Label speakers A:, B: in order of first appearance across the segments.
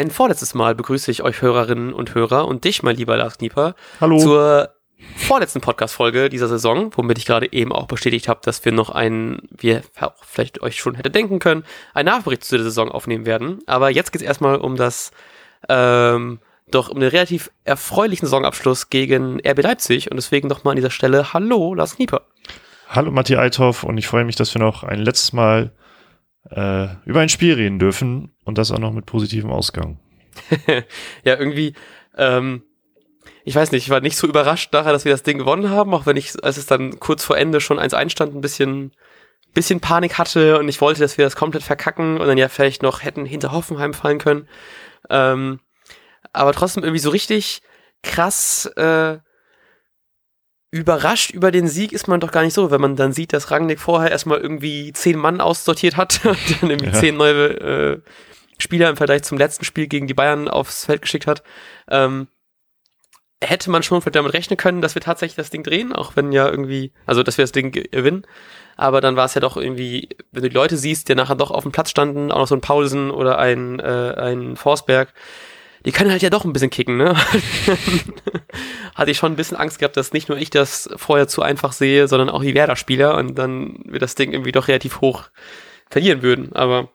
A: ein vorletztes Mal begrüße ich euch Hörerinnen und Hörer und dich, mein lieber Lars Knieper,
B: Hallo.
A: zur vorletzten Podcast-Folge dieser Saison, womit ich gerade eben auch bestätigt habe, dass wir noch einen, wie ihr auch vielleicht euch schon hätte denken können, einen Nachbericht zu der Saison aufnehmen werden. Aber jetzt geht es erstmal um das, ähm, doch um einen relativ erfreulichen Saisonabschluss gegen RB Leipzig und deswegen nochmal an dieser Stelle Hallo, Lars Knieper.
B: Hallo Matti Althoff und ich freue mich, dass wir noch ein letztes Mal äh, über ein Spiel reden dürfen und das auch noch mit positivem Ausgang.
A: ja, irgendwie, ähm, ich weiß nicht, ich war nicht so überrascht nachher, dass wir das Ding gewonnen haben, auch wenn ich, als es dann kurz vor Ende schon eins einstand, ein bisschen, bisschen Panik hatte und ich wollte, dass wir das komplett verkacken und dann ja vielleicht noch hätten hinter Hoffenheim fallen können. Ähm, aber trotzdem irgendwie so richtig krass äh, überrascht über den Sieg ist man doch gar nicht so, wenn man dann sieht, dass Rangnick vorher erstmal irgendwie zehn Mann aussortiert hat und dann irgendwie ja. zehn neue äh, Spieler im Vergleich zum letzten Spiel gegen die Bayern aufs Feld geschickt hat. Ähm, hätte man schon damit rechnen können, dass wir tatsächlich das Ding drehen, auch wenn ja irgendwie, also dass wir das Ding gewinnen. Aber dann war es ja doch irgendwie, wenn du die Leute siehst, die nachher doch auf dem Platz standen, auch noch so ein Paulsen oder ein, äh, ein Forsberg, die können halt ja doch ein bisschen kicken, ne? Hatte ich schon ein bisschen Angst gehabt, dass nicht nur ich das vorher zu einfach sehe, sondern auch die Werder-Spieler und dann wir das Ding irgendwie doch relativ hoch verlieren würden. Aber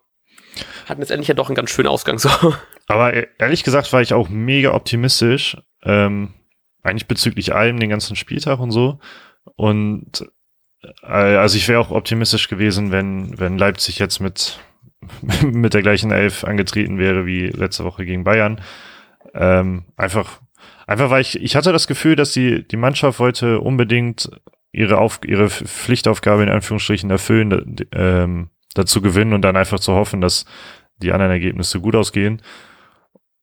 A: hatten jetzt endlich ja doch einen ganz schönen Ausgang so.
B: Aber ehrlich gesagt war ich auch mega optimistisch, ähm, eigentlich bezüglich allem, den ganzen Spieltag und so. Und äh, also ich wäre auch optimistisch gewesen, wenn, wenn Leipzig jetzt mit mit der gleichen Elf angetreten wäre wie letzte Woche gegen Bayern. Ähm, einfach, einfach weil ich, ich hatte das Gefühl, dass die, die Mannschaft wollte unbedingt ihre, Auf, ihre Pflichtaufgabe in Anführungsstrichen erfüllen, ähm, dazu gewinnen und dann einfach zu hoffen, dass die anderen Ergebnisse gut ausgehen.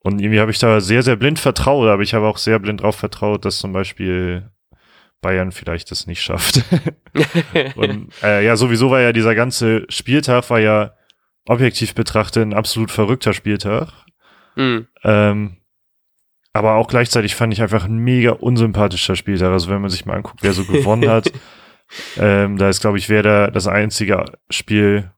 B: Und irgendwie habe ich da sehr, sehr blind vertraut, aber ich habe auch sehr blind drauf vertraut, dass zum Beispiel Bayern vielleicht das nicht schafft. und äh, ja, sowieso war ja dieser ganze Spieltag war ja objektiv betrachtet ein absolut verrückter Spieltag. Mhm. Ähm, aber auch gleichzeitig fand ich einfach ein mega unsympathischer Spieltag. Also wenn man sich mal anguckt, wer so gewonnen hat, ähm, da ist, glaube ich, wer das einzige Spiel,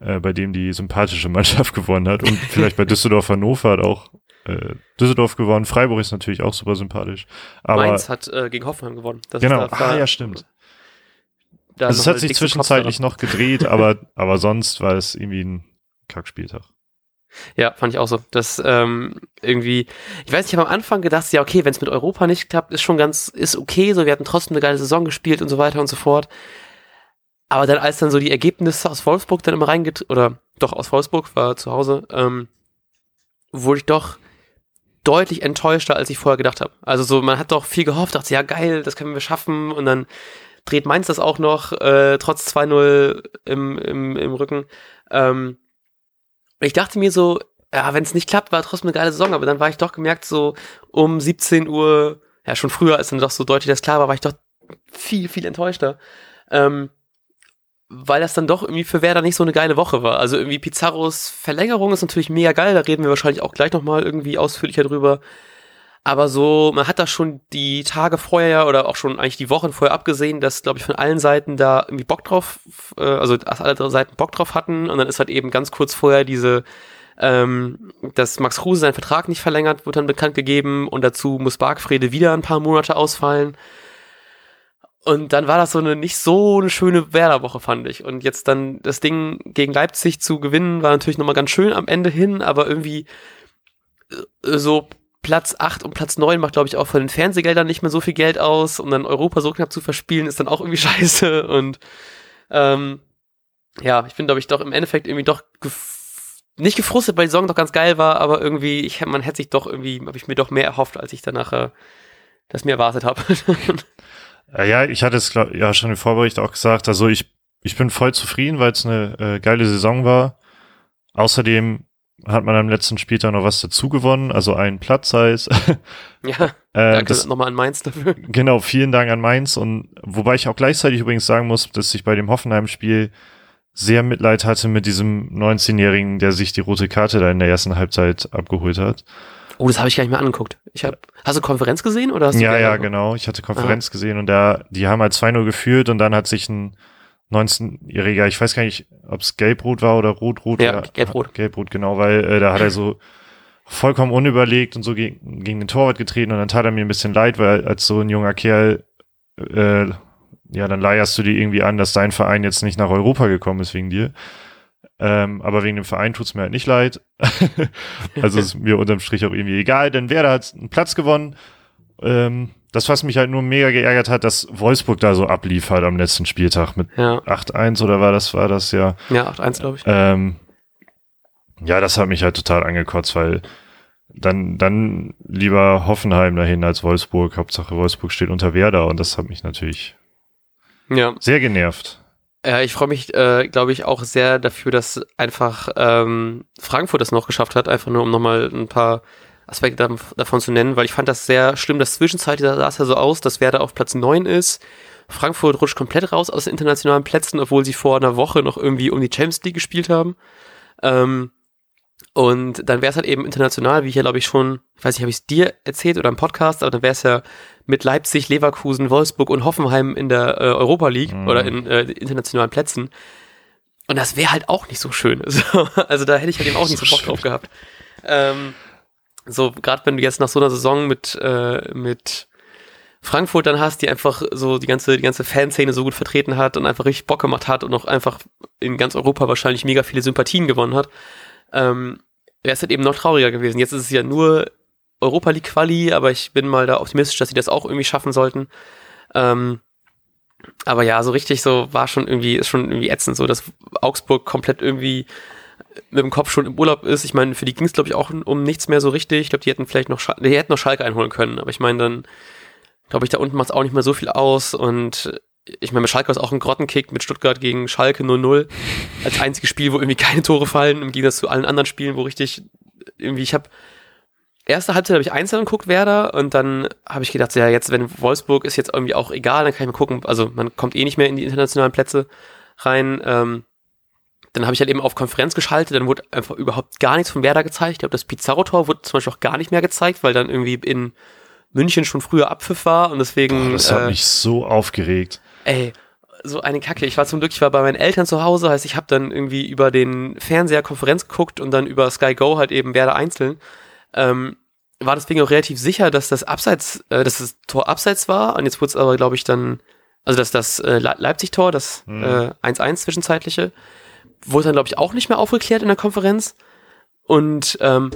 B: äh, bei dem die sympathische Mannschaft gewonnen hat. Und vielleicht bei Düsseldorf Hannover hat auch äh, Düsseldorf gewonnen. Freiburg ist natürlich auch super sympathisch. Aber
A: Mainz hat äh, gegen Hoffenheim gewonnen.
B: Das genau, ah, ja, stimmt. Also es hat sich zwischenzeitlich noch gedreht, aber, aber sonst war es irgendwie ein Kackspieltag.
A: Ja, fand ich auch so. Das ähm, irgendwie, ich weiß, ich habe am Anfang gedacht, ja, okay, wenn es mit Europa nicht klappt, ist schon ganz, ist okay, so, wir hatten trotzdem eine geile Saison gespielt und so weiter und so fort. Aber dann, als dann so die Ergebnisse aus Wolfsburg dann immer reingetreten, oder doch aus Wolfsburg, war zu Hause, ähm, wurde ich doch deutlich enttäuschter, als ich vorher gedacht habe. Also so, man hat doch viel gehofft, dachte, ja geil, das können wir schaffen und dann dreht Mainz das auch noch, äh, trotz 2-0 im, im, im Rücken. Ähm, ich dachte mir so, ja, wenn es nicht klappt, war trotzdem eine geile Saison, aber dann war ich doch gemerkt, so um 17 Uhr, ja, schon früher, als dann doch so deutlich das klar war, war ich doch viel, viel enttäuschter. Ähm, weil das dann doch irgendwie für Werder nicht so eine geile Woche war. Also irgendwie Pizarros Verlängerung ist natürlich mega geil, da reden wir wahrscheinlich auch gleich nochmal irgendwie ausführlicher drüber. Aber so, man hat da schon die Tage vorher oder auch schon eigentlich die Wochen vorher abgesehen, dass, glaube ich, von allen Seiten da irgendwie Bock drauf, äh, also dass alle Seiten Bock drauf hatten. Und dann ist halt eben ganz kurz vorher diese, ähm, dass Max Kruse seinen Vertrag nicht verlängert, wird dann bekannt gegeben. Und dazu muss Bargfrede wieder ein paar Monate ausfallen. Und dann war das so eine nicht so eine schöne Werder-Woche, fand ich. Und jetzt dann das Ding gegen Leipzig zu gewinnen, war natürlich nochmal ganz schön am Ende hin, aber irgendwie äh, so Platz 8 und Platz 9 macht, glaube ich, auch von den Fernsehgeldern nicht mehr so viel Geld aus und dann Europa so knapp zu verspielen, ist dann auch irgendwie scheiße. Und ähm, ja, ich bin, glaube ich, doch im Endeffekt irgendwie doch gef nicht gefrustet, weil die Saison doch ganz geil war, aber irgendwie, ich, man hätte sich doch irgendwie, habe ich mir doch mehr erhofft, als ich danach äh, das mir erwartet habe.
B: ja, ich hatte es glaub, ja schon im Vorbericht auch gesagt, also ich, ich bin voll zufrieden, weil es eine äh, geile Saison war. Außerdem hat man am letzten Spieltag noch was dazu gewonnen, also einen Platz heißt.
A: ja, äh, danke nochmal an Mainz dafür.
B: Genau, vielen Dank an Mainz und wobei ich auch gleichzeitig übrigens sagen muss, dass ich bei dem Hoffenheim-Spiel sehr Mitleid hatte mit diesem 19-Jährigen, der sich die rote Karte da in der ersten Halbzeit abgeholt hat.
A: Oh, das habe ich gar nicht mehr angeguckt. Ich hab, hast du Konferenz gesehen oder hast du
B: Ja, ja, genau. Ich hatte Konferenz Aha. gesehen und da, die haben halt 2-0 geführt und dann hat sich ein 19-Jähriger, ich weiß gar nicht, ob es Gelbrot war oder Rot-Rot.
A: Ja, Gelbrot.
B: Gelbrot, genau, weil äh, da hat er so vollkommen unüberlegt und so gegen, gegen den Torwart getreten und dann tat er mir ein bisschen leid, weil als so ein junger Kerl, äh, ja, dann leierst du dir irgendwie an, dass dein Verein jetzt nicht nach Europa gekommen ist wegen dir. Ähm, aber wegen dem Verein tut's mir halt nicht leid. also ist mir unterm Strich auch irgendwie egal, denn Werder hat einen Platz gewonnen. Ähm, das, was mich halt nur mega geärgert hat, dass Wolfsburg da so abliefert am letzten Spieltag mit
A: Ja,
B: 8-1 oder war das, war das ja.
A: ja 8-1, glaube ich.
B: Ähm, ja, das hat mich halt total angekotzt, weil dann, dann lieber Hoffenheim dahin als Wolfsburg. Hauptsache Wolfsburg steht unter Werder und das hat mich natürlich
A: Ja.
B: sehr genervt.
A: Ja, ich freue mich, äh, glaube ich, auch sehr dafür, dass einfach ähm, Frankfurt das noch geschafft hat, einfach nur um nochmal ein paar Aspekte dav- davon zu nennen, weil ich fand das sehr schlimm, dass zwischenzeitlich sah sah es ja so aus, dass Werder auf Platz 9 ist. Frankfurt rutscht komplett raus aus den internationalen Plätzen, obwohl sie vor einer Woche noch irgendwie um die Champions League gespielt haben. Ähm, und dann wäre es halt eben international, wie ich ja glaube ich schon, ich weiß nicht, habe ich es dir erzählt oder im Podcast, aber dann wäre es ja mit Leipzig, Leverkusen, Wolfsburg und Hoffenheim in der äh, Europa League
B: Mhm.
A: oder in äh, internationalen Plätzen. Und das wäre halt auch nicht so schön. So, also da hätte ich halt eben auch nicht
B: So
A: Bock drauf gehabt. Ähm, so, gerade wenn du jetzt nach so einer Saison mit, äh, mit Frankfurt dann hast, die einfach so die ganze, die ganze Fanszene so gut vertreten hat und einfach richtig Bock gemacht hat und auch einfach in ganz Europa wahrscheinlich mega viele Sympathien gewonnen hat, ähm, wäre es halt eben noch trauriger gewesen. Jetzt ist es ja nur Europa League Quali, aber ich bin mal da optimistisch, dass sie das auch irgendwie schaffen sollten. Ähm, aber ja, so richtig so war schon irgendwie, ist schon irgendwie ätzend, so dass Augsburg komplett irgendwie mit dem Kopf schon im Urlaub ist. Ich meine, für die ging es, glaube ich, auch um nichts mehr so richtig. Ich glaube, die hätten vielleicht noch, Schal die hätten noch Schalke einholen können, aber ich meine, dann glaube ich, da unten macht es auch nicht mehr so viel aus und ich meine, mit Schalke war auch ein Grottenkick mit Stuttgart gegen Schalke 0-0 als einziges Spiel, wo irgendwie keine Tore fallen, im Gegensatz zu allen anderen Spielen, wo richtig irgendwie, ich habe erste Halbzeit habe ich einzeln geguckt, Werder, und dann habe ich gedacht, ja, jetzt, wenn Wolfsburg ist jetzt irgendwie auch egal, dann kann ich mal gucken, also man kommt eh nicht mehr in die internationalen Plätze rein. Ähm, dann habe ich halt eben auf Konferenz geschaltet, dann wurde einfach überhaupt gar nichts von Werder gezeigt. Ich glaube, das Pizarro-Tor wurde zum Beispiel auch gar nicht mehr gezeigt, weil dann irgendwie in München schon früher Abpfiff war und deswegen.
B: Boah, das hat
A: äh,
B: mich so aufgeregt.
A: Ey, so eine Kacke. Ich war zum Glück, ich war bei meinen Eltern zu Hause, heißt, ich habe dann irgendwie über den Fernseher Konferenz geguckt und dann über Sky Go halt eben Werder einzeln. Ähm, war deswegen auch relativ sicher, dass das Abseits, äh, dass das Tor Abseits war. Und jetzt wurde es aber, glaube ich, dann, also dass das äh, Le- Leipzig-Tor, das
B: Mhm.
A: äh, 1-1 zwischenzeitliche, wurde dann, glaube ich, auch nicht mehr aufgeklärt in der Konferenz. Und ähm,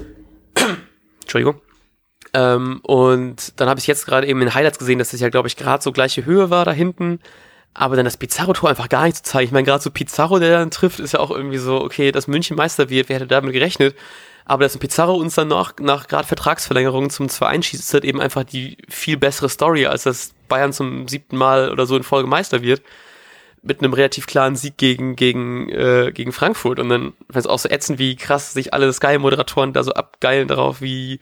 A: Entschuldigung. Ähm, und dann habe ich jetzt gerade eben in Highlights gesehen, dass das ja, glaube ich, gerade so gleiche Höhe war da hinten. Aber dann das Pizarro-Tor einfach gar nicht zu zeigen. Ich meine, gerade so Pizarro, der dann trifft, ist ja auch irgendwie so, okay, dass München Meister wird, wer hätte damit gerechnet? Aber dass ein Pizarro uns dann noch nach gerade Vertragsverlängerung zum 2-1 schießt, ist halt eben einfach die viel bessere Story, als dass Bayern zum siebten Mal oder so in Folge Meister wird. Mit einem relativ klaren Sieg gegen, gegen, äh, gegen Frankfurt. Und dann fand es auch so ätzend, wie krass sich alle Sky-Moderatoren da so abgeilen darauf, wie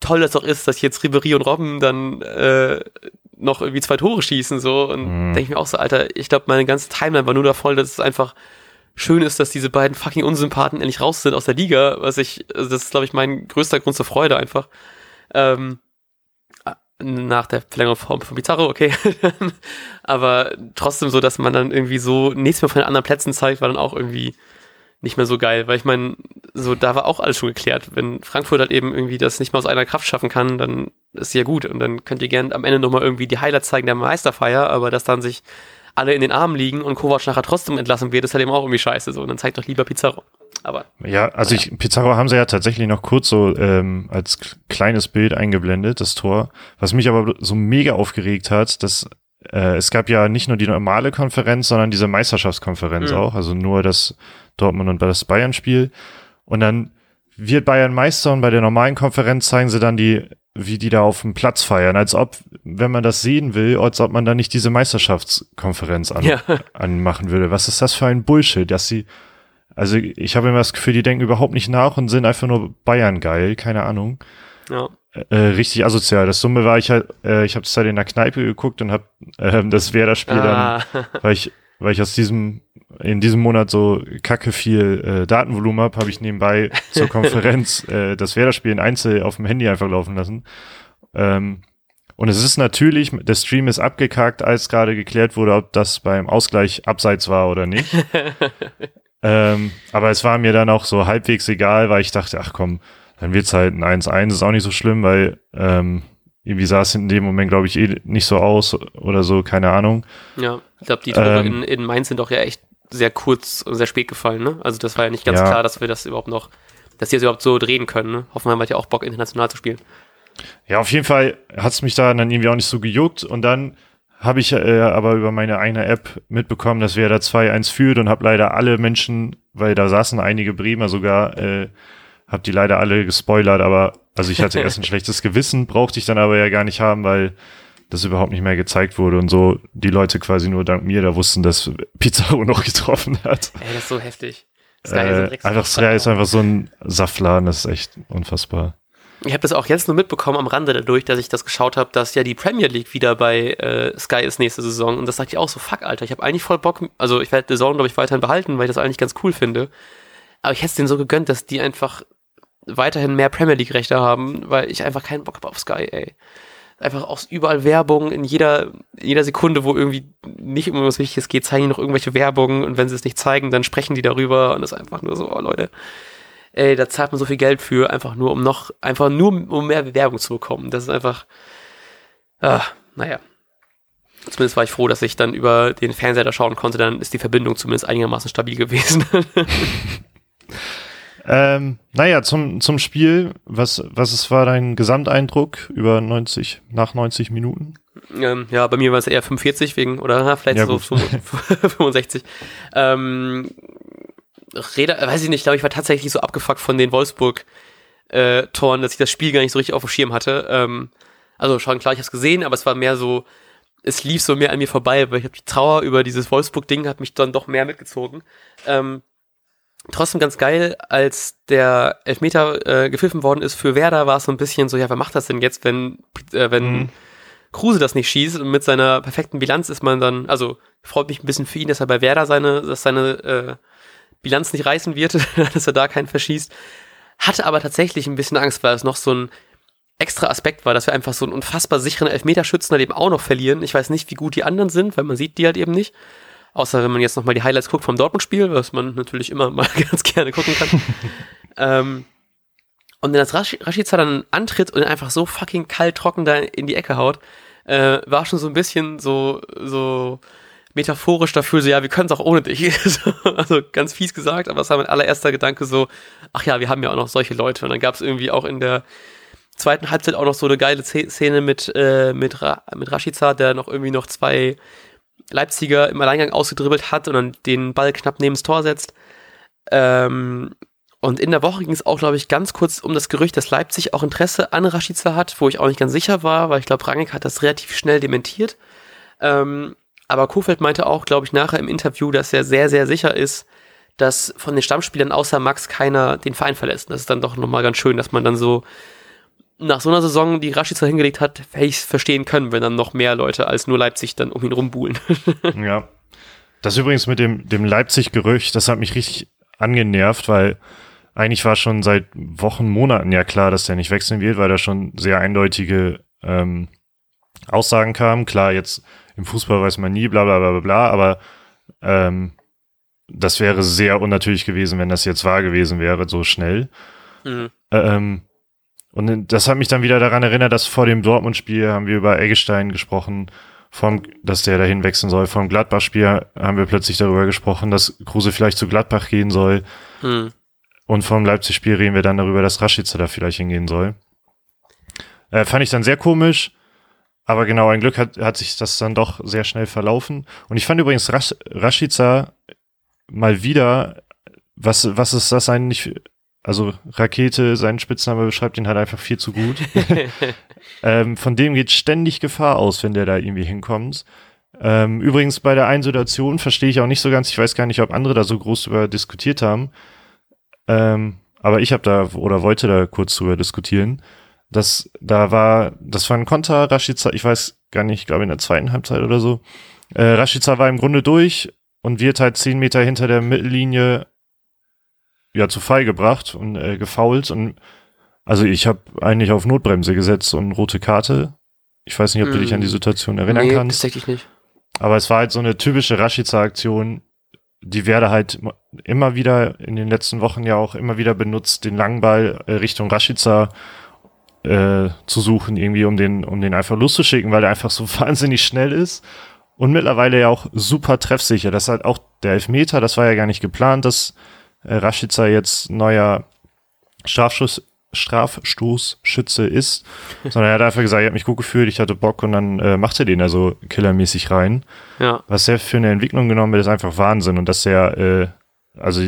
A: toll das doch ist, dass jetzt Ribery und Robben dann äh, noch irgendwie zwei Tore schießen so und
B: Mhm.
A: denke ich mir auch so, Alter, ich glaube, meine ganze Timeline war nur da voll, dass es einfach schön ist, dass diese beiden fucking Unsympathen endlich raus sind aus der Liga, was ich, also das ist, glaube ich, mein größter Grund zur Freude einfach. Ähm, nach der Verlängerung von, von Pizarro, okay. Aber trotzdem so, dass man dann irgendwie so nichts mehr von den anderen Plätzen zeigt, war dann auch irgendwie nicht mehr so geil, weil ich meine, so da war auch alles schon geklärt. Wenn Frankfurt halt eben irgendwie das nicht mal aus einer Kraft schaffen kann, dann ist ja gut und dann könnt ihr gerne am Ende nochmal irgendwie die Highlights zeigen der Meisterfeier, aber dass dann sich alle in den Armen liegen und Kovac nachher trotzdem entlassen wird, ist halt eben auch irgendwie scheiße so und dann zeigt doch lieber Pizarro. Aber
B: Ja, also ich, Pizarro haben sie ja tatsächlich noch kurz so ähm, als kleines Bild eingeblendet, das Tor. Was mich aber so mega aufgeregt hat, dass äh, es gab ja nicht nur die normale Konferenz, sondern diese Meisterschaftskonferenz
A: Mhm.
B: auch, also nur das Dortmund und das Bayern-Spiel. Und dann wird Bayern Meister und bei der normalen Konferenz zeigen sie dann die, wie die da auf dem Platz feiern, als ob, wenn man das sehen will, als ob man da nicht diese Meisterschaftskonferenz an,
A: ja,
B: anmachen würde. Was ist das für ein Bullshit, dass sie, also ich habe immer das Gefühl, die denken überhaupt nicht nach und sind einfach nur Bayern geil, keine Ahnung.
A: ja.
B: Äh, richtig asozial. Das Summe war ich halt, äh, ich habe es halt in der Kneipe geguckt und habe äh, das Werder-Spiel dann,
A: Ah,
B: weil ich, weil ich aus diesem, in diesem Monat so kacke viel äh, Datenvolumen habe, habe ich nebenbei zur Konferenz äh, das Werder-Spiel in Einzel auf dem Handy einfach laufen lassen. Ähm, und es ist natürlich, der Stream ist abgekackt, als gerade geklärt wurde, ob das beim Ausgleich abseits war oder nicht. ähm, aber es war mir dann auch so halbwegs egal, weil ich dachte, ach komm, dann wird's halt ein 1-1, ist auch nicht so schlimm, weil ähm, irgendwie sah es in dem Moment, glaube ich, eh nicht so aus oder so, keine Ahnung.
A: Ja, ich glaube, die Tore ähm, in, in Mainz sind doch ja echt sehr kurz und sehr spät gefallen, ne? Also das war ja nicht ganz ja. klar, dass wir das überhaupt noch, dass die das überhaupt so drehen können, ne? Hoffenheim hat ja auch Bock, international zu spielen.
B: Ja, auf jeden Fall hat's mich da dann irgendwie auch nicht so gejuckt und dann habe ich äh, aber über meine eigene App mitbekommen, dass wir da 2-1 führt und habe leider alle Menschen, weil da saßen einige Bremer sogar, äh, habe die leider alle gespoilert, aber also ich hatte erst ein schlechtes Gewissen, brauchte ich dann aber ja gar nicht haben, weil das überhaupt nicht mehr gezeigt wurde und so die Leute quasi nur dank mir da wussten, dass Pizarro noch getroffen hat.
A: Ey, das ist so heftig.
B: Sky äh, einfach Sky ist einfach so ein Saftladen, das ist echt unfassbar.
A: Ich habe das auch jetzt nur mitbekommen am Rande dadurch, dass ich das geschaut habe, dass ja die Premier League wieder bei äh, Sky ist nächste Saison. Und das sagt ich auch so, fuck, Alter, ich habe eigentlich voll Bock, also ich werde The Zone, glaube ich, weiterhin behalten, weil ich das eigentlich ganz cool finde. Aber ich hätte es denen so gegönnt, dass die einfach weiterhin mehr Premier League-Rechte haben, weil ich einfach keinen Bock habe auf Sky, ey. Einfach auch überall Werbung, in jeder, in jeder Sekunde, wo irgendwie nicht um was Wichtiges geht, zeigen die noch irgendwelche Werbung und wenn sie es nicht zeigen, dann sprechen die darüber und das ist einfach nur so, oh Leute ey, da zahlt man so viel Geld für, einfach nur, um noch, einfach nur, um mehr Bewerbung zu bekommen. Das ist einfach, ah, naja. Zumindest war ich froh, dass ich dann über den Fernseher da schauen konnte, dann ist die Verbindung zumindest einigermaßen stabil gewesen.
B: ähm, naja, zum, zum Spiel, was, was es war dein Gesamteindruck über 90, nach 90 Minuten?
A: Ähm, ja, bei mir war es eher 45 wegen, oder vielleicht ja, so 65. Ähm, Räder, weiß ich nicht, glaube ich, war tatsächlich so abgefuckt von den Wolfsburg-Toren, äh, dass ich das Spiel gar nicht so richtig auf dem Schirm hatte. Ähm, also schon klar, ich habe es gesehen, aber es war mehr so, es lief so mehr an mir vorbei, weil ich habe die Trauer über dieses Wolfsburg-Ding hat mich dann doch mehr mitgezogen. Ähm, trotzdem ganz geil, als der Elfmeter äh, gepfiffen worden ist für Werder, war es so ein bisschen so, ja, wer macht das denn jetzt, wenn, äh, wenn mhm. Kruse das nicht schießt und mit seiner perfekten Bilanz ist man dann, also freut mich ein bisschen für ihn, dass er bei Werder seine, dass seine äh, Bilanz nicht reißen wird, dass er da keinen verschießt. Hatte aber tatsächlich ein bisschen Angst, weil es noch so ein extra Aspekt war, dass wir einfach so einen unfassbar sicheren Elfmeterschützen halt eben auch noch verlieren. Ich weiß nicht, wie gut die anderen sind, weil man sieht die halt eben nicht. Außer wenn man jetzt nochmal die Highlights guckt vom Dortmund-Spiel, was man natürlich immer mal ganz gerne gucken kann. ähm, und wenn das Rasch Rashica dann antritt und einfach so fucking kalt trocken da in die Ecke haut, äh, war schon so ein bisschen so, so metaphorisch dafür so, ja, wir können es auch ohne dich. also ganz fies gesagt, aber es war mein allererster Gedanke so, ach ja, wir haben ja auch noch solche Leute. Und dann gab es irgendwie auch in der zweiten Halbzeit auch noch so eine geile Szene mit, äh, mit, Ra mit Rashica, der noch irgendwie noch zwei Leipziger im Alleingang ausgedribbelt hat und dann den Ball knapp neben das Tor setzt. Ähm, und in der Woche ging es auch, glaube ich, ganz kurz um das Gerücht, dass Leipzig auch Interesse an Rashica hat, wo ich auch nicht ganz sicher war, weil ich glaube, Rangnick hat das relativ schnell dementiert. Ähm, aber Kofeld meinte auch, glaube ich, nachher im Interview, dass er sehr, sehr sicher ist, dass von den Stammspielern außer Max keiner den Verein verlässt. Das ist dann doch nochmal ganz schön, dass man dann so nach so einer Saison, die Rashica hingelegt hat, hätte ich es verstehen können, wenn dann noch mehr Leute als nur Leipzig dann um ihn rumbuhlen.
B: ja. Das übrigens mit dem, dem Leipzig-Gerücht, das hat mich richtig angenervt, weil eigentlich war schon seit Wochen, Monaten ja klar, dass der nicht wechseln wird, weil da schon sehr eindeutige ähm, Aussagen kamen. Klar, jetzt im Fußball weiß man nie, bla bla bla bla bla, aber ähm, das wäre sehr unnatürlich gewesen, wenn das jetzt wahr gewesen wäre, so schnell. Mhm. Ähm, und das hat mich dann wieder daran erinnert, dass vor dem Dortmund-Spiel haben wir über Eggestein gesprochen, vom, dass der dahin wechseln soll. Vom Gladbach-Spiel haben wir plötzlich darüber gesprochen, dass Kruse vielleicht zu Gladbach gehen soll. Mhm. Und vom Leipzig-Spiel reden wir dann darüber, dass Raschitzer da vielleicht hingehen soll. Äh, fand ich dann sehr komisch. Aber genau, ein Glück hat, hat sich das dann doch sehr schnell verlaufen. Und ich fand übrigens Rasch, Rashica mal wieder, was, was ist das eigentlich? Also Rakete, sein Spitzname beschreibt ihn halt einfach viel zu gut. ähm, von dem geht ständig Gefahr aus, wenn der da irgendwie hinkommt. Ähm, übrigens bei der einen Situation verstehe ich auch nicht so ganz, ich weiß gar nicht, ob andere da so groß drüber diskutiert haben. Ähm, aber ich habe da oder wollte da kurz drüber diskutieren. Das, da war, das war ein Konter, Rashica, ich weiß gar nicht, ich glaube in der zweiten Halbzeit oder so. Äh, Rashica war im Grunde durch und wird halt zehn Meter hinter der Mittellinie ja zu Fall gebracht und äh, gefault und also ich habe eigentlich auf Notbremse gesetzt und rote Karte. Ich weiß nicht, ob du dich an die mm. Situation erinnern nee, kannst.
A: Tatsächlich nicht.
B: Aber es war halt so eine typische Rashica-Aktion, die Werde halt immer wieder in den letzten Wochen ja auch immer wieder benutzt, den langen Ball äh, Richtung Rashica äh, zu suchen, irgendwie, um den, um den einfach loszuschicken, weil er einfach so wahnsinnig schnell ist und mittlerweile ja auch super treffsicher. Das ist halt auch der Elfmeter, das war ja gar nicht geplant, dass Rashica jetzt neuer Strafschuss, Strafstoßschütze ist, sondern er hat einfach gesagt, ich habe mich gut gefühlt, ich hatte Bock und dann äh, macht er den also killermäßig rein.
A: Ja.
B: Was er für eine Entwicklung genommen wird, ist einfach Wahnsinn und dass er, äh, also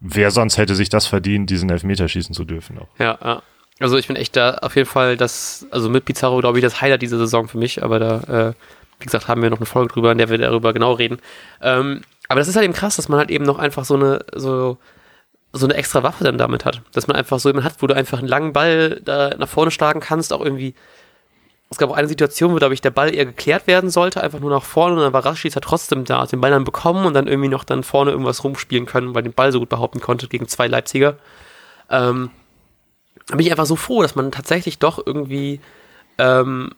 B: wer sonst hätte sich das verdient, diesen Elfmeter schießen zu dürfen auch.
A: Ja, ja. Also ich bin echt da auf jeden Fall das, also mit Pizarro glaube ich das Highlight dieser Saison für mich, aber da, äh, wie gesagt, haben wir noch eine Folge drüber, in der wir darüber genau reden. Ähm, aber das ist halt eben krass, dass man halt eben noch einfach so eine, so, so eine extra Waffe dann damit hat. Dass man einfach so jemanden hat, wo du einfach einen langen Ball da nach vorne schlagen kannst, auch irgendwie. Es gab auch eine Situation, wo, glaube ich, der Ball eher geklärt werden sollte, einfach nur nach vorne und dann war Rashica trotzdem da, hat den Ball dann bekommen und dann irgendwie noch dann vorne irgendwas rumspielen können, weil den Ball so gut behaupten konnte gegen zwei Leipziger. Ähm, da bin ich einfach so froh, dass man tatsächlich doch irgendwie ähm,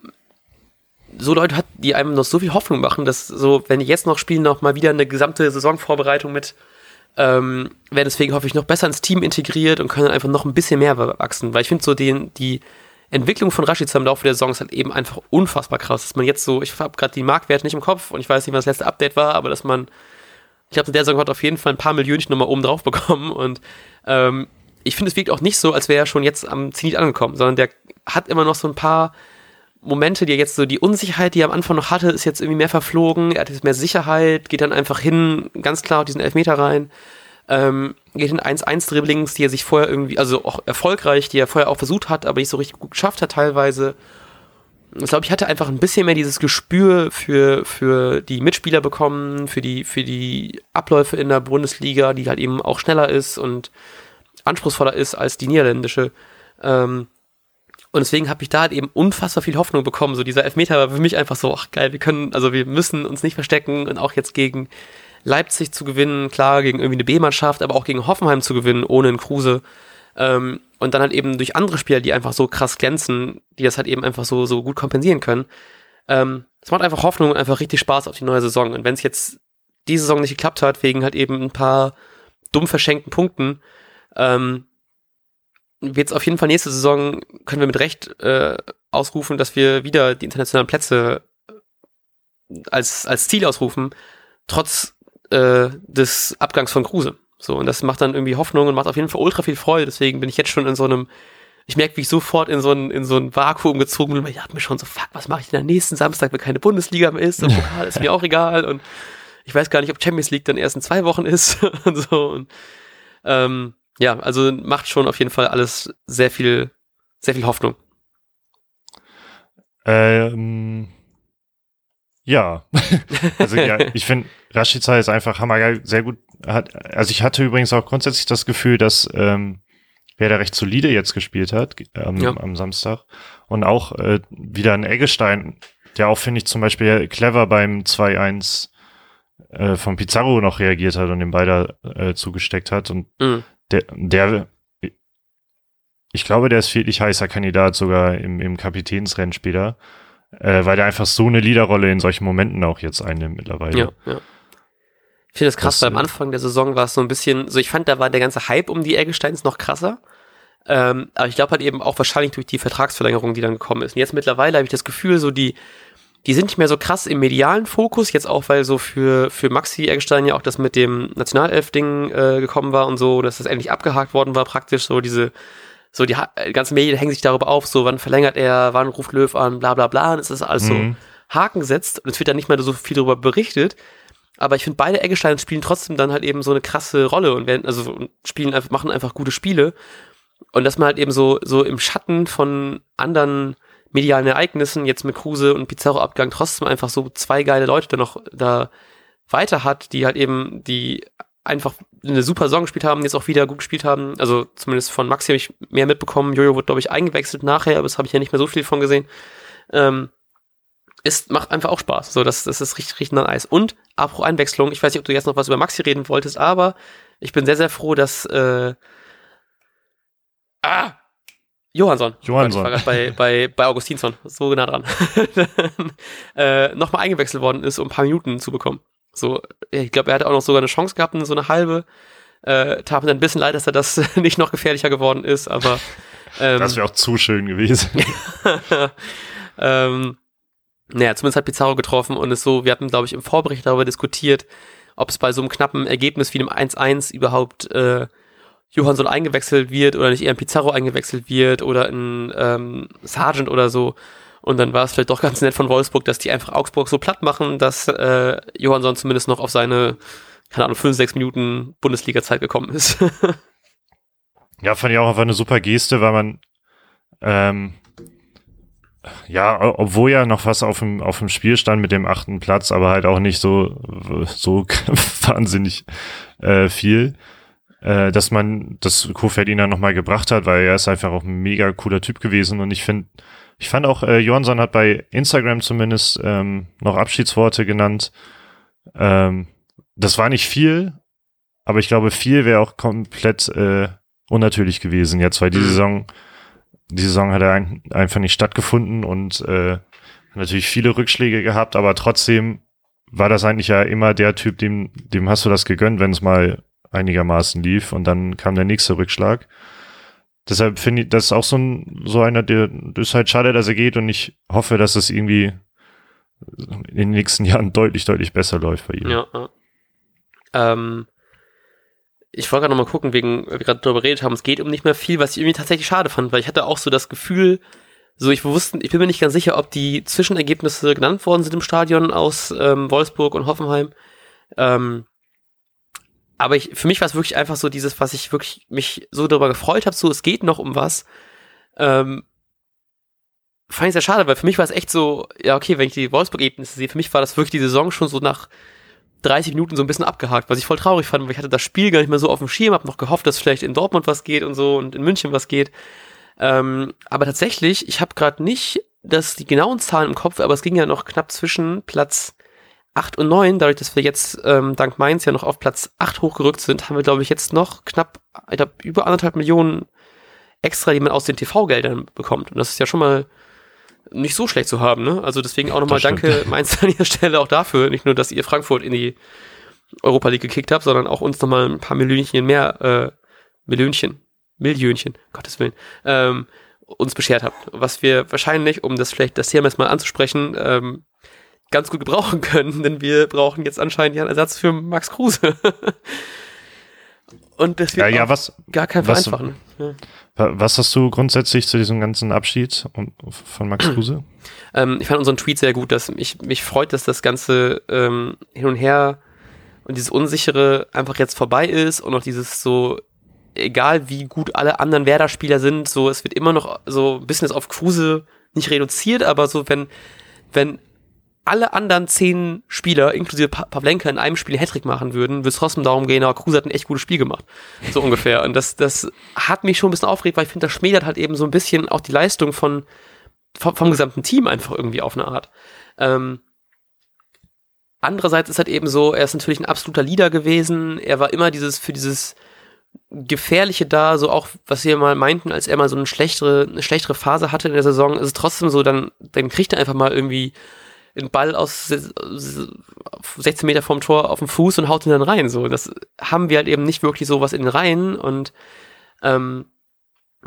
A: so Leute hat, die einem noch so viel Hoffnung machen, dass so, wenn die jetzt noch spielen, noch mal wieder eine gesamte Saisonvorbereitung mit, ähm, werden deswegen hoffe ich noch besser ins Team integriert und können einfach noch ein bisschen mehr wachsen, weil ich finde so den, die Entwicklung von Rashica im Laufe der Saison ist halt eben einfach unfassbar krass, dass man jetzt so, ich habe gerade die Marktwerte nicht im Kopf und ich weiß nicht, was das letzte Update war, aber dass man, ich glaube, der Saison hat auf jeden Fall ein paar Millionen nochmal oben drauf bekommen und ähm, ich finde, es wirkt auch nicht so, als wäre er schon jetzt am Zenit angekommen, sondern der hat immer noch so ein paar Momente, die er jetzt so die Unsicherheit, die er am Anfang noch hatte, ist jetzt irgendwie mehr verflogen. Er hat jetzt mehr Sicherheit, geht dann einfach hin, ganz klar auf diesen Elfmeter rein. Ähm, geht in 1-1-Dribblings, die er sich vorher irgendwie, also auch erfolgreich, die er vorher auch versucht hat, aber nicht so richtig gut geschafft hat teilweise. Ich glaube, ich hatte einfach ein bisschen mehr dieses Gespür für, für die Mitspieler bekommen, für die, für die Abläufe in der Bundesliga, die halt eben auch schneller ist und anspruchsvoller ist als die niederländische. Ähm, und deswegen habe ich da halt eben unfassbar viel Hoffnung bekommen. So dieser Elfmeter war für mich einfach so, ach geil, wir können, also wir müssen uns nicht verstecken und auch jetzt gegen Leipzig zu gewinnen, klar, gegen irgendwie eine B-Mannschaft, aber auch gegen Hoffenheim zu gewinnen, ohne einen Kruse. Ähm, und dann halt eben durch andere Spieler, die einfach so krass glänzen, die das halt eben einfach so, so gut kompensieren können. Ähm, es macht einfach Hoffnung und einfach richtig Spaß auf die neue Saison. Und wenn es jetzt diese Saison nicht geklappt hat, wegen halt eben ein paar dumm verschenkten Punkten, ähm, wird es auf jeden Fall nächste Saison, können wir mit Recht äh, ausrufen, dass wir wieder die internationalen Plätze äh, als, als Ziel ausrufen, trotz äh, des Abgangs von Kruse. So, und das macht dann irgendwie Hoffnung und macht auf jeden Fall ultra viel Freude. Deswegen bin ich jetzt schon in so einem, ich merke, wie ich sofort in so ein, in so ein Vakuum gezogen bin, weil ich dachte mir schon so, fuck, was mache ich denn am nächsten Samstag, wenn keine Bundesliga mehr ist? Und Pokal ist mir auch egal. Und ich weiß gar nicht, ob Champions League dann erst in zwei Wochen ist und so. Und ähm, ja, also macht schon auf jeden Fall alles sehr viel, sehr viel Hoffnung.
B: Ähm, ja, also ja, ich finde, Rashica ist einfach hammergeil, sehr gut. Hat, also ich hatte übrigens auch grundsätzlich das Gefühl, dass ähm, wer da recht solide jetzt gespielt hat ähm, ja. am Samstag und auch äh, wieder ein Eggestein, der auch, finde ich, zum Beispiel clever beim 2-1 äh, von Pizarro noch reagiert hat und den Beider äh, zugesteckt hat und mhm der, der, ich glaube, der ist wirklich heißer Kandidat sogar im, im Kapitänsrennen später, äh, weil der einfach so eine Leaderrolle in solchen Momenten auch jetzt einnimmt mittlerweile.
A: Ja, ja. Ich finde das krass, das, weil am äh, Anfang der Saison war es so ein bisschen, so ich fand, da war der ganze Hype um die Eggesteins noch krasser. Ähm, aber ich glaube halt eben auch wahrscheinlich durch die Vertragsverlängerung, die dann gekommen ist. Und jetzt mittlerweile habe ich das Gefühl, so die, die sind nicht mehr so krass im medialen Fokus, jetzt auch, weil so für, für Maxi Eggestein ja auch das mit dem Nationalelf-Ding äh, gekommen war und so, dass das endlich abgehakt worden war, praktisch, so diese, so die, die ganzen Medien hängen sich darüber auf, so wann verlängert er, wann ruft Löw an, bla bla bla, und es ist alles mhm. so Haken gesetzt und es wird dann nicht mehr so viel darüber berichtet. Aber ich finde, beide Eggesteine spielen trotzdem dann halt eben so eine krasse Rolle und werden, also spielen einfach, machen einfach gute Spiele. Und dass man halt eben so, so im Schatten von anderen medialen Ereignissen, jetzt mit Kruse und Pizarro-Abgang, trotzdem einfach so zwei geile Leute da noch da weiter hat, die halt eben, die einfach eine super Saison gespielt haben, jetzt auch wieder gut gespielt haben. Also zumindest von Maxi habe ich mehr mitbekommen. Jojo wurde, glaube ich, eingewechselt nachher, aber das habe ich ja nicht mehr so viel von gesehen. Ähm, es macht einfach auch Spaß. So, das, das ist richtig, richtig nice. Und apropos Einwechslung, ich weiß nicht, ob du jetzt noch was über Maxi reden wolltest, aber ich bin sehr, sehr froh, dass äh, Ah! Johansson.
B: Johansson.
A: Ich war bei, bei, bei Augustinsson, so nah dran. äh, nochmal eingewechselt worden ist, um ein paar Minuten zu bekommen. So, ich glaube, er hatte auch noch sogar eine Chance gehabt, so eine halbe. Äh, tat mir dann ein bisschen leid, dass er das nicht noch gefährlicher geworden ist, aber
B: ähm, das wäre auch zu schön gewesen.
A: ähm, naja, zumindest hat Pizarro getroffen und ist so, wir hatten, glaube ich, im Vorbericht darüber diskutiert, ob es bei so einem knappen Ergebnis wie einem 1-1 überhaupt äh, Johansson eingewechselt wird oder nicht eher ein Pizarro eingewechselt wird oder ein ähm, Sargent oder so. Und dann war es vielleicht doch ganz nett von Wolfsburg, dass die einfach Augsburg so platt machen, dass äh, Johansson zumindest noch auf seine, keine Ahnung, 5, 6 Minuten Bundesliga-Zeit gekommen ist.
B: ja, fand ich auch einfach eine super Geste, weil man ähm, ja, obwohl ja noch was auf dem, auf dem Spiel stand mit dem achten Platz, aber halt auch nicht so, so wahnsinnig äh, viel, äh, dass man das Kofeld ihn dann nochmal gebracht hat, weil er ist einfach auch ein mega cooler Typ gewesen und ich finde, ich fand auch, äh, Johansson hat bei Instagram zumindest ähm, noch Abschiedsworte genannt. Ähm, das war nicht viel, aber ich glaube, viel wäre auch komplett äh, unnatürlich gewesen jetzt, weil die mhm. Saison die Saison hat er ein, einfach nicht stattgefunden und äh, natürlich viele Rückschläge gehabt, aber trotzdem war das eigentlich ja immer der Typ, dem, dem hast du das gegönnt, wenn es mal einigermaßen lief und dann kam der nächste Rückschlag. Deshalb finde ich, das ist auch so ein, so einer, der, ist halt schade, dass er geht und ich hoffe, dass es irgendwie in den nächsten Jahren deutlich, deutlich besser läuft bei ihm.
A: Ja, ja. Ähm, ich wollte gerade nochmal gucken, wegen, wir gerade darüber geredet haben, es geht um nicht mehr viel, was ich irgendwie tatsächlich schade fand, weil ich hatte auch so das Gefühl, so ich wusste, ich bin mir nicht ganz sicher, ob die Zwischenergebnisse genannt worden sind im Stadion aus ähm, Wolfsburg und Hoffenheim. Ähm, aber ich, für mich war es wirklich einfach so dieses, was ich wirklich mich so darüber gefreut habe, so es geht noch um was. Ähm, fand ich sehr schade, weil für mich war es echt so, ja okay, wenn ich die Wolfsburg-Ergebnisse sehe, für mich war das wirklich die Saison schon so nach 30 Minuten so ein bisschen abgehakt, was ich voll traurig fand, weil ich hatte das Spiel gar nicht mehr so auf dem Schirm, habe noch gehofft, dass vielleicht in Dortmund was geht und so und in München was geht. Ähm, aber tatsächlich, ich habe gerade nicht das, die genauen Zahlen im Kopf, aber es ging ja noch knapp zwischen Platz 8 und 9, dadurch, dass wir jetzt ähm, dank Mainz ja noch auf Platz 8 hochgerückt sind, haben wir, glaube ich, jetzt noch knapp, ich glaub, über anderthalb Millionen extra, die man aus den TV-Geldern bekommt. Und das ist ja schon mal nicht so schlecht zu haben, ne? Also deswegen auch nochmal danke Mainz an dieser Stelle auch dafür. Nicht nur, dass ihr Frankfurt in die Europa League gekickt habt, sondern auch uns nochmal ein paar Millionchen mehr, äh, Millionchen, Millionchen, Gottes Willen, ähm, uns beschert habt. Was wir wahrscheinlich, um das vielleicht das Thema jetzt mal anzusprechen, ähm, ganz gut gebrauchen können, denn wir brauchen jetzt anscheinend ja einen Ersatz für Max Kruse. Und das wird
B: ja, ja, was,
A: gar kein was, vereinfachen. Ja.
B: Was hast du grundsätzlich zu diesem ganzen Abschied von Max Kruse?
A: Ähm, ich fand unseren Tweet sehr gut, dass mich, mich freut, dass das Ganze ähm, hin und her und dieses Unsichere einfach jetzt vorbei ist und auch dieses so, egal wie gut alle anderen Werder-Spieler sind, so, es wird immer noch so ein bisschen auf Kruse nicht reduziert, aber so, wenn, wenn alle anderen zehn Spieler, inklusive Pavlenka, in einem Spiel Hattrick machen würden, würde es trotzdem darum gehen, aber Kruse hat ein echt gutes Spiel gemacht. So ungefähr. Und das, das hat mich schon ein bisschen aufgeregt, weil ich finde, das schmälert halt eben so ein bisschen auch die Leistung von, vom, vom gesamten Team einfach irgendwie auf eine Art. Ähm, andererseits ist halt eben so, er ist natürlich ein absoluter Leader gewesen. Er war immer dieses, für dieses Gefährliche da, so auch, was wir mal meinten, als er mal so eine schlechtere, eine schlechtere Phase hatte in der Saison, ist es trotzdem so, dann, dann kriegt er einfach mal irgendwie einen Ball aus 16 Meter vom Tor auf den Fuß und haut ihn dann rein. So, das haben wir halt eben nicht wirklich sowas in den Reihen und ähm,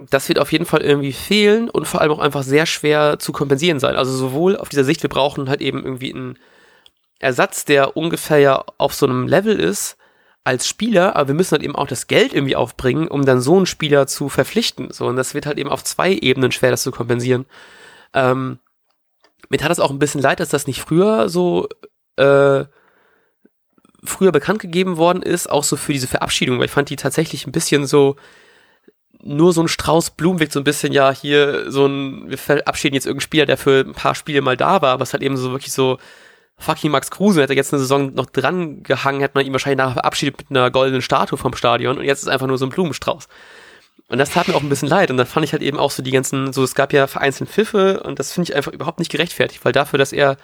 A: das wird auf jeden Fall irgendwie fehlen und vor allem auch einfach sehr schwer zu kompensieren sein. Also sowohl auf dieser Sicht, wir brauchen halt eben irgendwie einen Ersatz, der ungefähr ja auf so einem Level ist als Spieler, aber wir müssen halt eben auch das Geld irgendwie aufbringen, um dann so einen Spieler zu verpflichten. So, und das wird halt eben auf zwei Ebenen schwer, das zu kompensieren. Ähm, mir tat es auch ein bisschen leid, dass das nicht früher so äh, früher bekannt gegeben worden ist, auch so für diese Verabschiedung, weil ich fand die tatsächlich ein bisschen so nur so ein Strauß Blumenweg, so ein bisschen, ja, hier so ein, wir verabschieden jetzt irgendeinen Spieler, der für ein paar Spiele mal da war, aber es hat eben so wirklich so, fucking Max Kruse, hätte jetzt eine Saison noch dran gehangen, hätte man ihn wahrscheinlich nachher verabschiedet mit einer goldenen Statue vom Stadion und jetzt ist einfach nur so ein Blumenstrauß. Und das tat mir auch ein bisschen leid. Und dann fand ich halt eben auch so die ganzen, so es gab ja vereinzelt Pfiffe und das finde ich einfach überhaupt nicht gerechtfertigt, weil dafür, dass er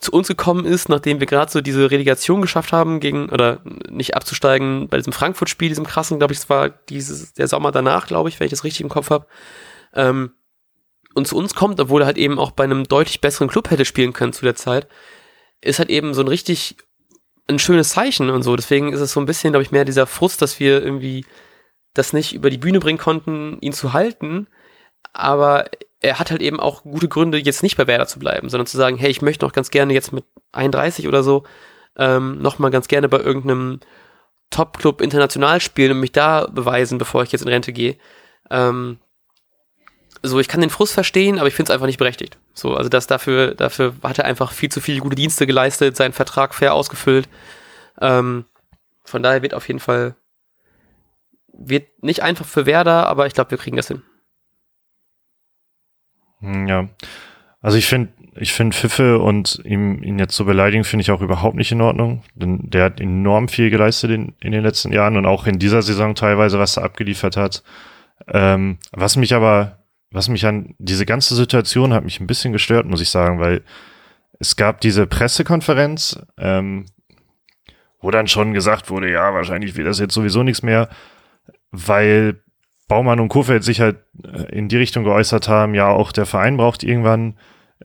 A: zu uns gekommen ist, nachdem wir gerade so diese Relegation geschafft haben, gegen, oder nicht abzusteigen bei diesem Frankfurt-Spiel, diesem krassen, glaube ich, es war dieses, der Sommer danach, glaube ich, wenn ich das richtig im Kopf habe. Ähm, und zu uns kommt, obwohl er halt eben auch bei einem deutlich besseren Club hätte spielen können zu der Zeit, ist halt eben so ein richtig ein schönes Zeichen und so. Deswegen ist es so ein bisschen, glaube ich, mehr dieser Frust, dass wir irgendwie das nicht über die Bühne bringen konnten, ihn zu halten. Aber er hat halt eben auch gute Gründe, jetzt nicht bei Werder zu bleiben, sondern zu sagen, hey, ich möchte noch ganz gerne jetzt mit 31 oder so ähm, noch mal ganz gerne bei irgendeinem Top-Club international spielen und mich da beweisen, bevor ich jetzt in Rente gehe. Ähm, so, ich kann den Frust verstehen, aber ich finde es einfach nicht berechtigt. So, also das dafür, dafür hat er einfach viel zu viele gute Dienste geleistet, seinen Vertrag fair ausgefüllt. Ähm, von daher wird auf jeden Fall, wird nicht einfach für Werder, aber ich glaube, wir kriegen das hin.
B: Hm, ja. Also ich finde, ich finde Pfiffe und ihm, ihn jetzt zu beleidigen, finde ich auch überhaupt nicht in Ordnung. Denn der hat enorm viel geleistet in, in den letzten Jahren und auch in dieser Saison teilweise, was er abgeliefert hat. Ähm, was mich aber, was mich an diese ganze Situation hat mich ein bisschen gestört, muss ich sagen, weil es gab diese Pressekonferenz, ähm, wo dann schon gesagt wurde, ja, wahrscheinlich wird das jetzt sowieso nichts mehr, weil Baumann und Kofeld sich halt äh, in die Richtung geäußert haben, ja, auch der Verein braucht irgendwann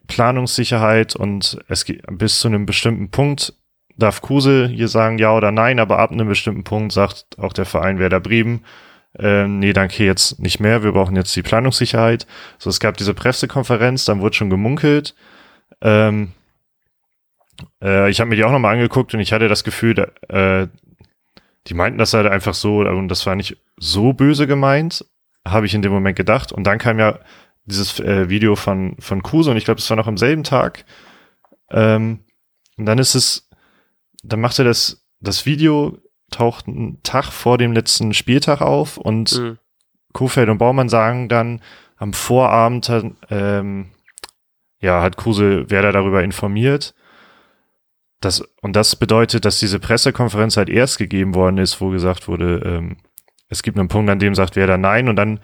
B: Planungssicherheit und es geht bis zu einem bestimmten Punkt darf Kruse hier sagen ja oder nein, aber ab einem bestimmten Punkt sagt auch der Verein Werder Bremen, äh, nee, danke, jetzt nicht mehr, wir brauchen jetzt die Planungssicherheit. So, es gab diese Pressekonferenz, dann wurde schon gemunkelt. Ähm, äh, ich habe mir die auch nochmal angeguckt und ich hatte das Gefühl, da, äh, die meinten das halt einfach so, und das war nicht so böse gemeint, habe ich in dem Moment gedacht. Und dann kam ja dieses äh, Video von, von Kruse und ich glaube, es war noch am selben Tag. Ähm, und dann ist es, dann macht er das, das Video taucht einen Tag vor dem letzten Spieltag auf und mhm. Kofeld und Baumann sagen dann am Vorabend, ähm, ja, hat Kruse Werder darüber informiert. Das, und das bedeutet, dass diese Pressekonferenz halt erst gegeben worden ist, wo gesagt wurde, ähm, es gibt einen Punkt, an dem sagt wer da nein und dann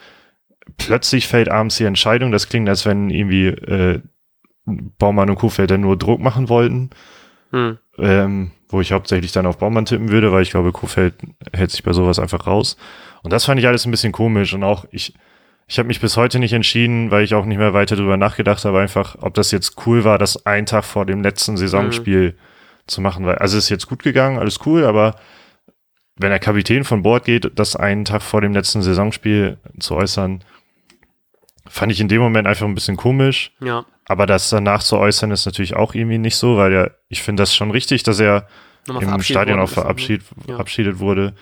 B: plötzlich fällt abends die Entscheidung. Das klingt, als wenn irgendwie äh, Baumann und Kuhfelder nur Druck machen wollten. Hm. Ähm, wo ich hauptsächlich dann auf Baumann tippen würde, weil ich glaube, Kuhfeld hält sich bei sowas einfach raus. Und das fand ich alles ein bisschen komisch und auch ich, ich habe mich bis heute nicht entschieden, weil ich auch nicht mehr weiter drüber nachgedacht habe, einfach, ob das jetzt cool war, das ein Tag vor dem letzten Saisonspiel hm. Zu machen. Weil, also es ist jetzt gut gegangen, alles cool, aber wenn der Kapitän von Bord geht, das einen Tag vor dem letzten Saisonspiel zu äußern, fand ich in dem Moment einfach ein bisschen komisch.
A: Ja.
B: Aber das danach zu äußern ist natürlich auch irgendwie nicht so, weil er, ich finde das schon richtig, dass er im Stadion auch verabschiedet, ja. verabschiedet wurde.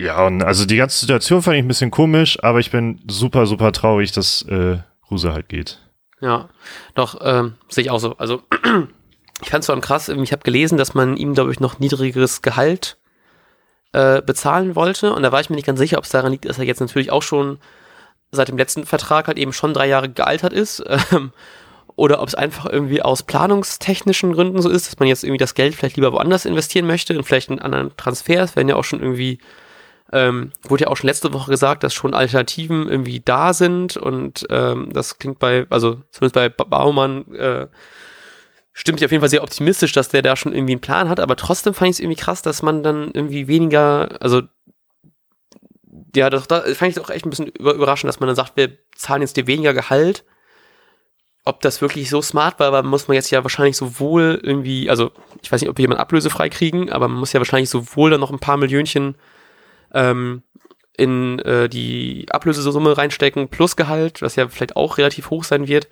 B: Ja, und also die ganze Situation fand ich ein bisschen komisch, aber ich bin super, super traurig, dass äh, Ruse halt geht.
A: Ja, doch, ähm, sehe ich auch so. Also ich fand es allem krass, ich habe gelesen, dass man ihm, glaube ich, noch niedrigeres Gehalt äh, bezahlen wollte. Und da war ich mir nicht ganz sicher, ob es daran liegt, dass er jetzt natürlich auch schon seit dem letzten Vertrag halt eben schon drei Jahre gealtert ist. Ähm, oder ob es einfach irgendwie aus planungstechnischen Gründen so ist, dass man jetzt irgendwie das Geld vielleicht lieber woanders investieren möchte und vielleicht in anderen Transfers, werden ja auch schon irgendwie, ähm, wurde ja auch schon letzte Woche gesagt, dass schon Alternativen irgendwie da sind und ähm, das klingt bei, also zumindest bei Baumann äh, stimmt ich auf jeden Fall sehr optimistisch, dass der da schon irgendwie einen Plan hat, aber trotzdem fand ich es irgendwie krass, dass man dann irgendwie weniger, also ja, das, da fand ich auch echt ein bisschen überraschend, dass man dann sagt, wir zahlen jetzt dir weniger Gehalt. Ob das wirklich so smart war, aber muss man jetzt ja wahrscheinlich sowohl irgendwie, also ich weiß nicht, ob wir jemanden ablösefrei kriegen, aber man muss ja wahrscheinlich sowohl dann noch ein paar Millionchen ähm, in äh, die Ablösesumme reinstecken plus Gehalt, was ja vielleicht auch relativ hoch sein wird.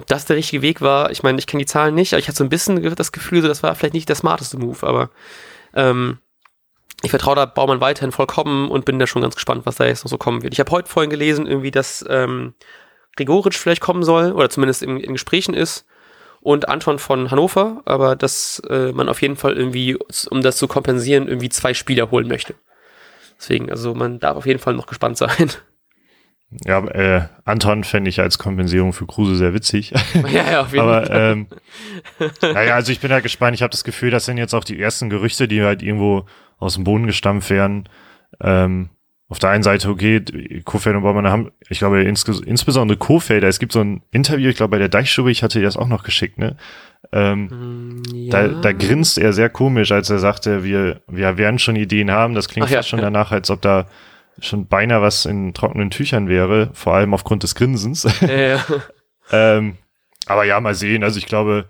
A: Ob das der richtige Weg war, ich meine, ich kenne die Zahlen nicht, aber ich hatte so ein bisschen das Gefühl, so, das war vielleicht nicht der smarteste Move, aber ähm, ich vertraue da Baumann weiterhin vollkommen und bin da schon ganz gespannt, was da jetzt noch so kommen wird. Ich habe heute vorhin gelesen, irgendwie, dass ähm, Gregoritsch vielleicht kommen soll oder zumindest in, in Gesprächen ist und Anton von Hannover, aber dass äh, man auf jeden Fall irgendwie, um das zu kompensieren, irgendwie zwei Spieler holen möchte. Deswegen, also man darf auf jeden Fall noch gespannt sein.
B: Ja, äh, Anton fände ich als Kompensierung für Kruse sehr witzig.
A: Ja, ja, auf jeden
B: Aber, Fall. Ähm, naja, also ich bin halt gespannt. Ich habe das Gefühl, das sind jetzt auch die ersten Gerüchte, die halt irgendwo aus dem Boden gestampft werden. Ähm, auf der einen Seite, okay, Kofeld und Baumann haben, ich glaube, ins, insbesondere Kofelder, es gibt so ein Interview, ich glaube, bei der Deichstube, ich hatte dir das auch noch geschickt, ne? Ähm, ja. da, da grinst er sehr komisch, als er sagte, wir, wir werden schon Ideen haben. Das klingt Ach, ja, schon danach, als ob da schon beinahe was in trockenen Tüchern wäre, vor allem aufgrund des Grinsens. Ja, ja. ähm, aber ja, mal sehen. Also ich glaube,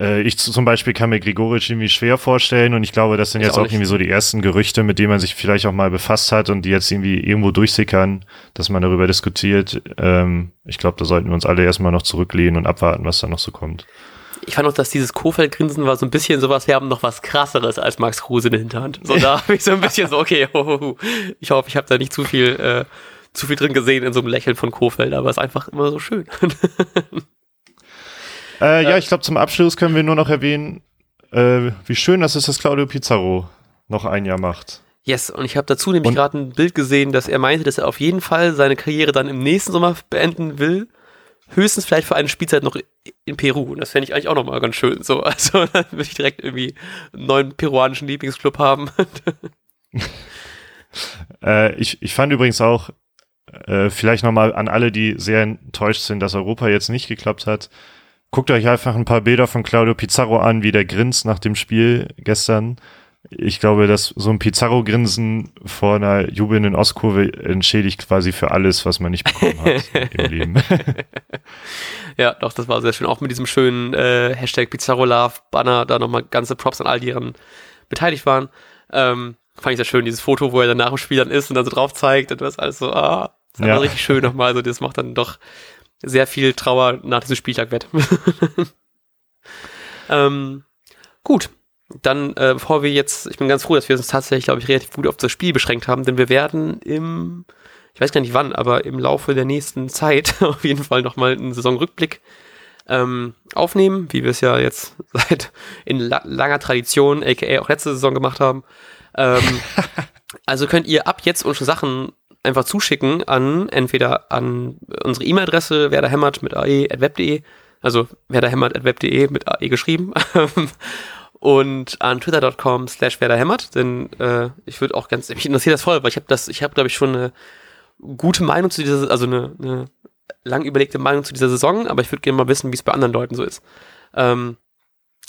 B: Äh, ich zum Beispiel kann mir Grigoric irgendwie schwer vorstellen und ich glaube, das sind ich jetzt auch, auch irgendwie so die ersten Gerüchte, mit denen man sich vielleicht auch mal befasst hat und die jetzt irgendwie irgendwo durchsickern, dass man darüber diskutiert. Ähm, ich glaube, da sollten wir uns alle erstmal noch zurücklehnen und abwarten, was da noch so kommt.
A: Ich fand auch, dass dieses Kofeld-Grinsen war so ein bisschen sowas, wir haben noch was krasseres als Max Kruse in der Hinterhand. So, da habe ich so ein bisschen so, okay, ho, ho, ho. ich hoffe, ich habe da nicht zu viel, äh, zu viel drin gesehen in so einem Lächeln von Kofeld, aber es ist einfach immer so schön.
B: Äh, ja, ich glaube, zum Abschluss können wir nur noch erwähnen, äh, wie schön das ist, dass Claudio Pizarro noch ein Jahr macht.
A: Yes, und ich habe dazu nämlich gerade ein Bild gesehen, dass er meinte, dass er auf jeden Fall seine Karriere dann im nächsten Sommer beenden will. Höchstens vielleicht für eine Spielzeit noch in Peru. Und das fände ich eigentlich auch nochmal ganz schön. So, also dann würde ich direkt irgendwie einen neuen peruanischen Lieblingsclub haben.
B: äh, ich, ich fand übrigens auch, äh, vielleicht nochmal an alle, die sehr enttäuscht sind, dass Europa jetzt nicht geklappt hat. Guckt euch einfach ein paar Bilder von Claudio Pizarro an, wie der grinst nach dem Spiel gestern. Ich glaube, dass so ein Pizarro-Grinsen vor einer jubelnden Ostkurve entschädigt quasi für alles, was man nicht bekommen hat im Leben.
A: Ja, doch, das war sehr schön. Auch mit diesem schönen äh, Hashtag Pizarro Love Banner, da nochmal ganze Props an all die, die daran beteiligt waren. Ähm, fand ich sehr schön, dieses Foto, wo er dann nach dem Spiel dann ist und dann so drauf zeigt und das alles so, ah, das ist ja. richtig schön nochmal. Also das macht dann doch sehr viel Trauer nach diesem Spieltag wett. ähm, gut, dann, äh, bevor wir jetzt, ich bin ganz froh, dass wir uns tatsächlich, glaube ich, relativ gut auf das Spiel beschränkt haben, denn wir werden im, ich weiß gar nicht wann, aber im Laufe der nächsten Zeit auf jeden Fall nochmal einen Saisonrückblick ähm, aufnehmen, wie wir es ja jetzt seit in la langer Tradition, aka auch letzte Saison gemacht haben. Ähm, also könnt ihr ab jetzt unsere Sachen einfach zuschicken an entweder an unsere E-Mail-Adresse werderhämmert mit ae.web.de, also werderhämmert.web.de mit ae geschrieben und an twitter.com slash werderhämmert, denn äh, ich würde auch ganz, mich interessiert das voll, weil ich habe das, ich habe glaube ich schon eine gute Meinung zu dieser, also eine, eine lang überlegte Meinung zu dieser Saison, aber ich würde gerne mal wissen, wie es bei anderen Leuten so ist. Ähm,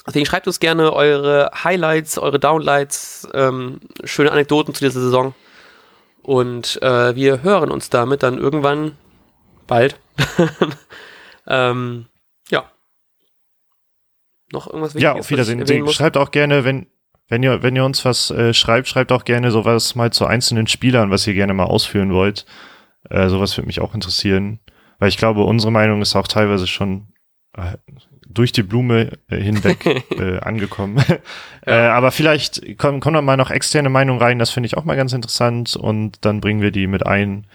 A: deswegen schreibt uns gerne eure Highlights, eure Downlights, ähm, schöne Anekdoten zu dieser Saison. Und äh, wir hören uns damit dann irgendwann bald. ähm. Noch irgendwas
B: Wichtiges? Ja, auf Wiedersehen. Schreibt auch gerne, wenn, wenn ihr, wenn ihr uns was äh, schreibt, schreibt auch gerne sowas mal zu einzelnen Spielern, was ihr gerne mal ausführen wollt. Äh, sowas würde mich auch interessieren. Weil ich glaube, unsere Meinung ist auch teilweise schon äh, durch die Blume äh, hinweg äh, angekommen. ja. äh, aber vielleicht kommen, kommen da mal noch externe Meinungen rein, das finde ich auch mal ganz interessant und dann bringen wir die mit ein.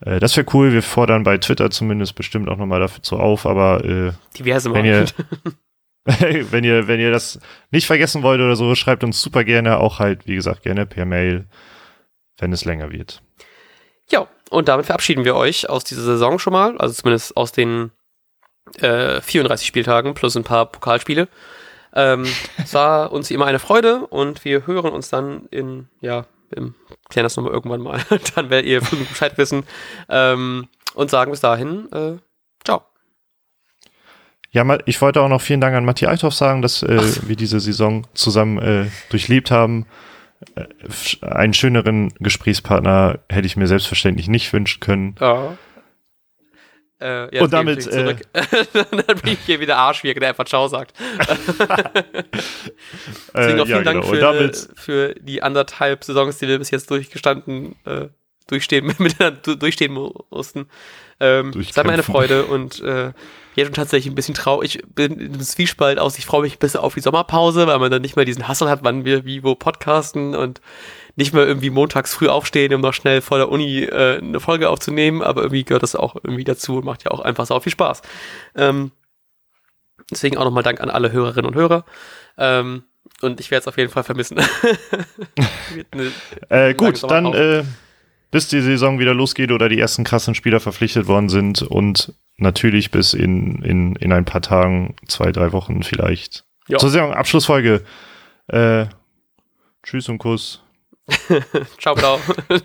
B: Äh, das wäre cool, wir fordern bei Twitter zumindest bestimmt auch nochmal dazu auf, aber äh,
A: diverse
B: ihr, wenn ihr, wenn ihr das nicht vergessen wollt oder so, schreibt uns super gerne, auch halt, wie gesagt, gerne per Mail, wenn es länger wird.
A: Ja, und damit verabschieden wir euch aus dieser Saison schon mal, also zumindest aus den äh, 34 Spieltagen plus ein paar Pokalspiele. Ähm, es war uns immer eine Freude und wir hören uns dann in, ja, im, klären das nochmal irgendwann mal. dann werdet ihr Bescheid wissen ähm, und sagen bis dahin, äh.
B: Ja, ich wollte auch noch vielen Dank an Matthias Althoff sagen, dass äh, wir diese Saison zusammen äh, durchlebt haben. Äh, einen schöneren Gesprächspartner hätte ich mir selbstverständlich nicht wünschen können.
A: Ja.
B: Äh, und damit. Äh,
A: dann bin ich hier wieder Arsch, wie er einfach Ciao sagt. Deswegen auch äh, vielen ja, Dank genau. für, damit, für, die anderthalb Saisons, die wir bis jetzt durchgestanden, äh, durchstehen, miteinander durchstehen mussten. Ähm, es war mir eine Freude und äh, jetzt schon tatsächlich ein bisschen traurig. Ich bin im Zwiespalt aus. Ich freue mich ein bisschen auf die Sommerpause, weil man dann nicht mehr diesen Hassel hat, wann wir wie wo podcasten und nicht mehr irgendwie montags früh aufstehen, um noch schnell vor der Uni äh, eine Folge aufzunehmen, aber irgendwie gehört das auch irgendwie dazu und macht ja auch einfach sau viel Spaß. Ähm, deswegen auch nochmal Dank an alle Hörerinnen und Hörer. Ähm, und ich werde es auf jeden Fall vermissen.
B: äh, gut, dann äh, bis die Saison wieder losgeht oder die ersten krassen Spieler verpflichtet worden sind und natürlich bis in, in, in ein paar Tagen, zwei, drei Wochen vielleicht. Jo. Zur Saison Abschlussfolge. Äh, tschüss und Kuss.
A: Ciao, blau.